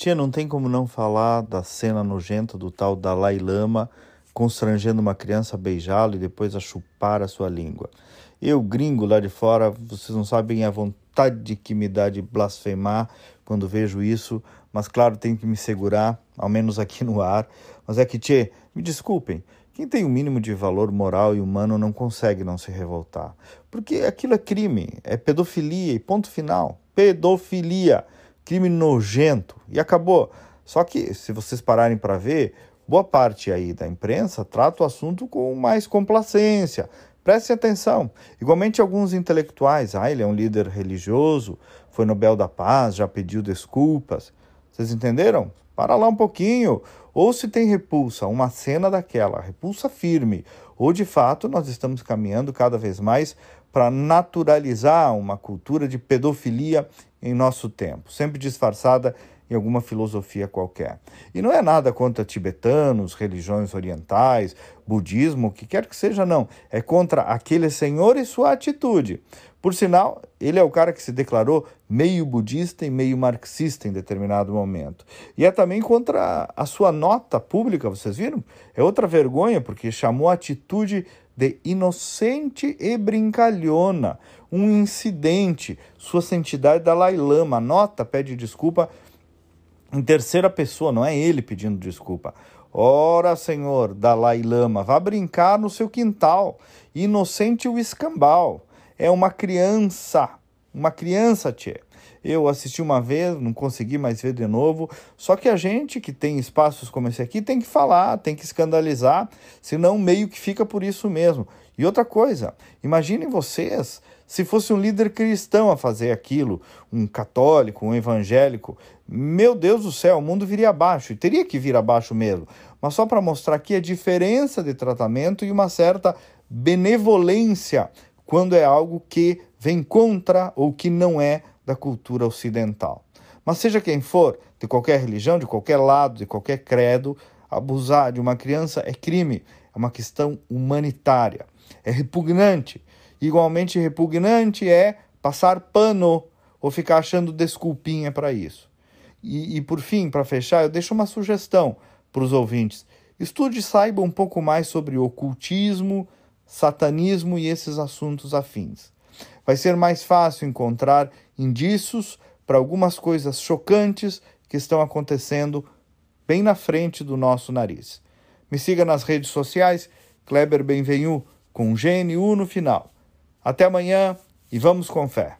Tia, não tem como não falar da cena nojenta do tal Dalai Lama constrangendo uma criança a beijá-lo e depois a chupar a sua língua. Eu, gringo lá de fora, vocês não sabem a vontade que me dá de blasfemar quando vejo isso, mas claro, tenho que me segurar, ao menos aqui no ar. Mas é que, tchê, me desculpem, quem tem o um mínimo de valor moral e humano não consegue não se revoltar. Porque aquilo é crime, é pedofilia e ponto final. Pedofilia, crime nojento. E acabou. Só que, se vocês pararem para ver, boa parte aí da imprensa trata o assunto com mais complacência. Prestem atenção. Igualmente alguns intelectuais, ah, ele é um líder religioso, foi Nobel da Paz, já pediu desculpas. Vocês entenderam? Para lá um pouquinho. Ou se tem repulsa, uma cena daquela, repulsa firme, ou de fato nós estamos caminhando cada vez mais para naturalizar uma cultura de pedofilia em nosso tempo, sempre disfarçada em alguma filosofia qualquer. E não é nada contra tibetanos, religiões orientais, budismo, o que quer que seja, não. É contra aquele senhor e sua atitude. Por sinal, ele é o cara que se declarou meio budista e meio marxista em determinado momento. E é também contra a sua nota pública, vocês viram? É outra vergonha, porque chamou a atitude de inocente e brincalhona, um incidente. Sua santidade Dalai Lama, a nota pede desculpa em terceira pessoa, não é ele pedindo desculpa. Ora, Senhor, Dalai Lama, vá brincar no seu quintal. Inocente o escambau. É uma criança. Uma criança, tchê. Eu assisti uma vez, não consegui mais ver de novo. Só que a gente que tem espaços como esse aqui tem que falar, tem que escandalizar, senão meio que fica por isso mesmo. E outra coisa, imaginem vocês se fosse um líder cristão a fazer aquilo, um católico, um evangélico, meu Deus do céu, o mundo viria abaixo, e teria que vir abaixo mesmo. Mas só para mostrar aqui a diferença de tratamento e uma certa benevolência quando é algo que vem contra ou que não é da cultura ocidental. Mas seja quem for, de qualquer religião, de qualquer lado, de qualquer credo, abusar de uma criança é crime, é uma questão humanitária, é repugnante Igualmente repugnante é passar pano ou ficar achando desculpinha para isso. E, e, por fim, para fechar, eu deixo uma sugestão para os ouvintes. Estude e saiba um pouco mais sobre ocultismo, satanismo e esses assuntos afins. Vai ser mais fácil encontrar indícios para algumas coisas chocantes que estão acontecendo bem na frente do nosso nariz. Me siga nas redes sociais, Kleber Benvenu, com GNU no final. Até amanhã e vamos com fé.